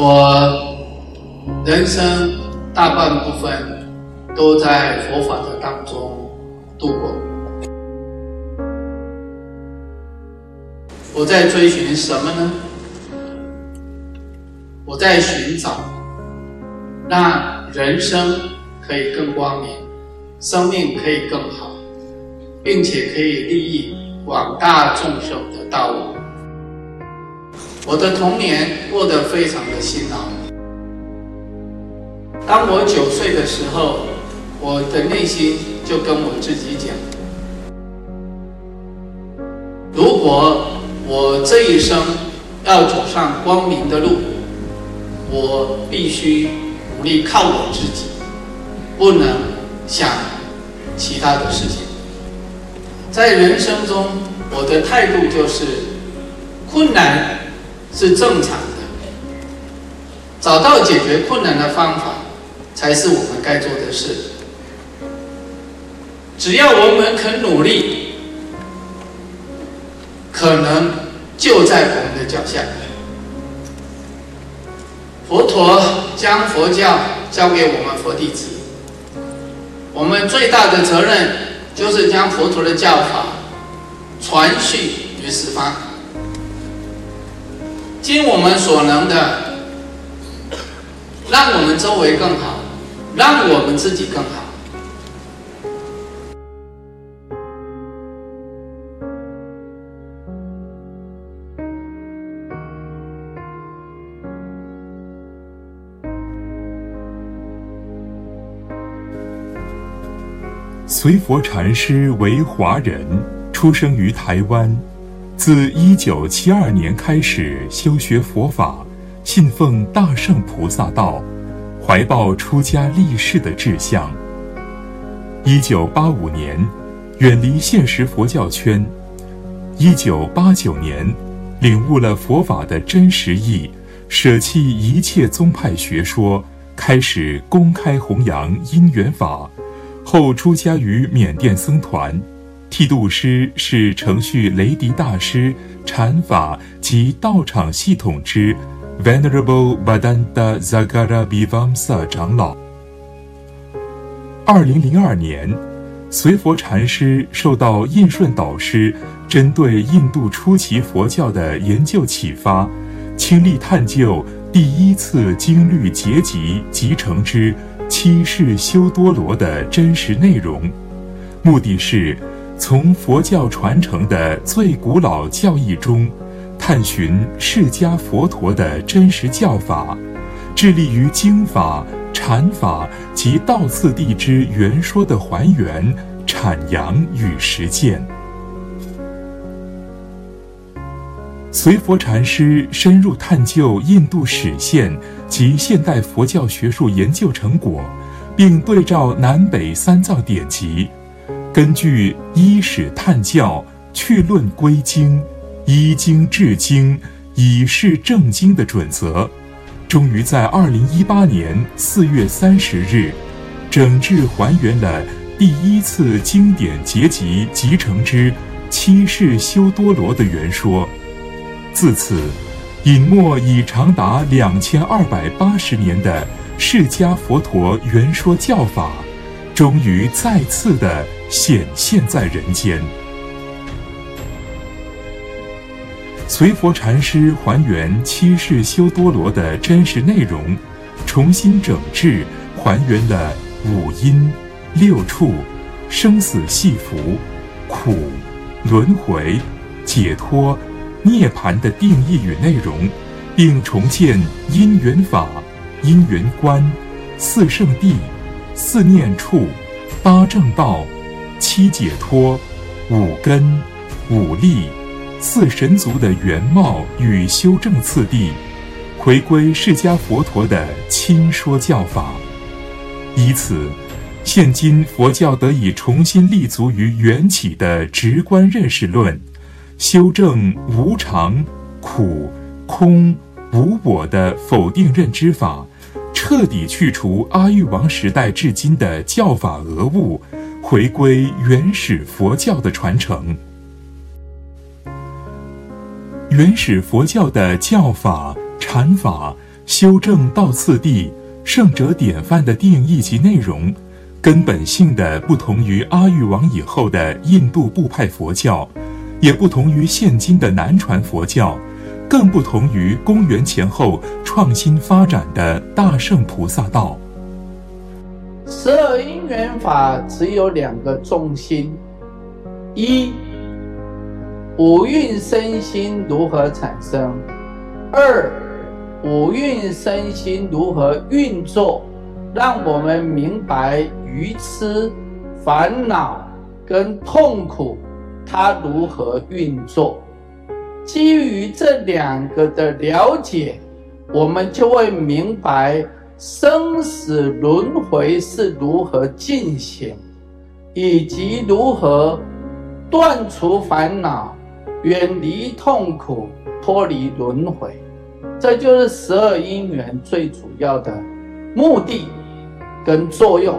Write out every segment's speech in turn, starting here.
我人生大半部分都在佛法的当中度过。我在追寻什么呢？我在寻找让人生可以更光明，生命可以更好，并且可以利益广大众生的道路。我的童年过得非常的辛劳。当我九岁的时候，我的内心就跟我自己讲：如果我这一生要走上光明的路，我必须努力靠我自己，不能想其他的事情。在人生中，我的态度就是：困难是正常的，找到解决困难的方法。才是我们该做的事。只要我们肯努力，可能就在我们的脚下。佛陀将佛教交给我们佛弟子，我们最大的责任就是将佛陀的教法传续于四方，尽我们所能的，让我们周围更好。让我们自己更好。随佛禅师为华人，出生于台湾，自一九七二年开始修学佛法，信奉大乘菩萨道。怀抱出家立世的志向。一九八五年，远离现实佛教圈。一九八九年，领悟了佛法的真实义，舍弃一切宗派学说，开始公开弘扬因缘法。后出家于缅甸僧团，剃度师是承续雷迪大师禅法及道场系统之。Venerable Bhadanta Zagarabhivamsa 长老。二零零二年，随佛禅师受到印顺导师针对印度初期佛教的研究启发，倾力探究第一次经律结集集成之七世修多罗的真实内容，目的是从佛教传承的最古老教义中。探寻释迦佛陀的真实教法，致力于经法、禅法及道次第之原说的还原、阐扬与实践。随佛禅师深入探究印度史现及现代佛教学术研究成果，并对照南北三藏典籍，根据依史探教、去论归经。依经治经，以示正经的准则，终于在二零一八年四月三十日，整治还原了第一次经典结集集成之七世修多罗的原说。自此，隐没已长达两千二百八十年的释迦佛陀原说教法，终于再次的显现在人间。随佛禅师还原七世修多罗的真实内容，重新整治还原了五阴、六处、生死系缚、苦、轮回、解脱、涅槃的定义与内容，并重建因缘法、因缘观、四圣谛、四念处、八正道、七解脱、五根、五力。四神足的原貌与修正次第，回归释迦佛陀的亲说教法，以此，现今佛教得以重新立足于缘起的直观认识论，修正无常、苦、空、无我的否定认知法，彻底去除阿育王时代至今的教法讹误，回归原始佛教的传承。原始佛教的教法、禅法、修正道次第，圣者典范的定义及内容，根本性的不同于阿育王以后的印度部派佛教，也不同于现今的南传佛教，更不同于公元前后创新发展的大乘菩萨道。十二因缘法只有两个重心：一，五蕴身心如何产生；二，五蕴身心如何运作，让我们明白愚痴、烦恼跟痛苦它如何运作。基于这两个的了解，我们就会明白生死轮回是如何进行，以及如何断除烦恼、远离痛苦、脱离轮回。这就是十二因缘最主要的目的跟作用。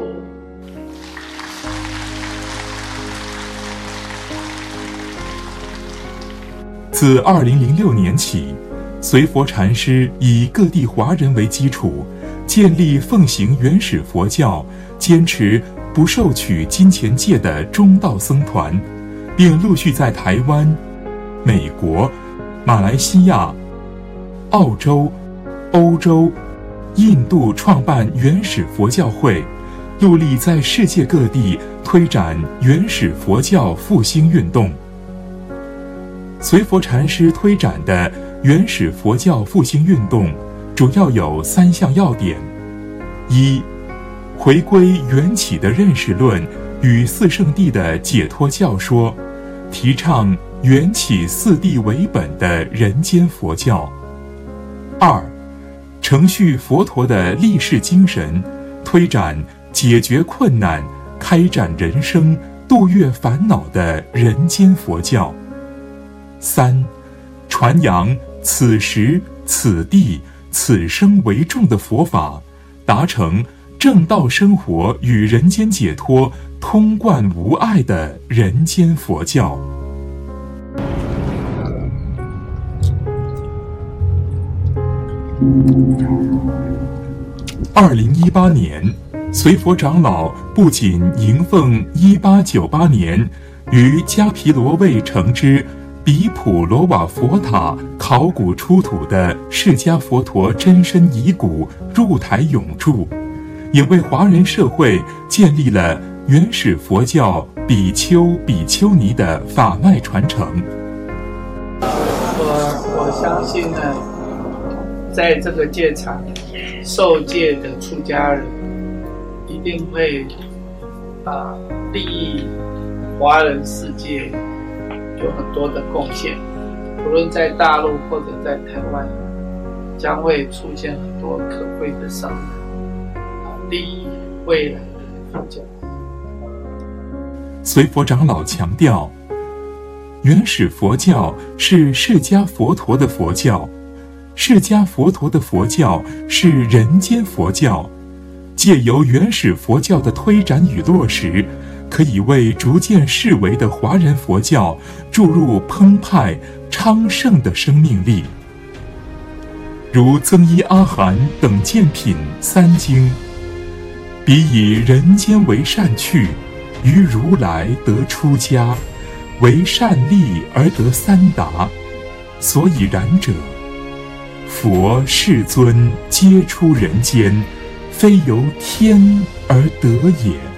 自二零零六年起，随佛禅师以各地华人为基础，建立奉行原始佛教、坚持不收取金钱戒的中道僧团，并陆续在台湾、美国、马来西亚。澳洲、欧洲、印度创办原始佛教会，努力在世界各地推展原始佛教复兴运动。随佛禅师推展的原始佛教复兴运动，主要有三项要点：一、回归缘起的认识论与四圣谛的解脱教说，提倡缘起四谛为本的人间佛教。二，承续佛陀的立世精神，推展解决困难、开展人生、度越烦恼的人间佛教。三，传扬此时此地此生为重的佛法，达成正道生活与人间解脱通贯无碍的人间佛教。二零一八年，随佛长老不仅迎奉一八九八年于迦毗罗卫城之比普罗瓦佛塔考古出土的释迦佛陀真身遗骨入台永驻，也为华人社会建立了原始佛教比丘比丘尼的法脉传承。我我相信呢。在这个戒场受戒的出家人，一定会啊利益华人世界有很多的贡献。无论在大陆或者在台湾，将会出现很多可贵的商人，啊，利益未来的佛教。随佛长老强调，原始佛教是释迦佛陀的佛教。释迦佛陀的佛教是人间佛教，借由原始佛教的推展与落实，可以为逐渐式微的华人佛教注入澎湃昌盛的生命力。如增一阿含等见品三经，彼以人间为善趣，于如来得出家，为善利而得三达，所以然者。佛世尊皆出人间，非由天而得也。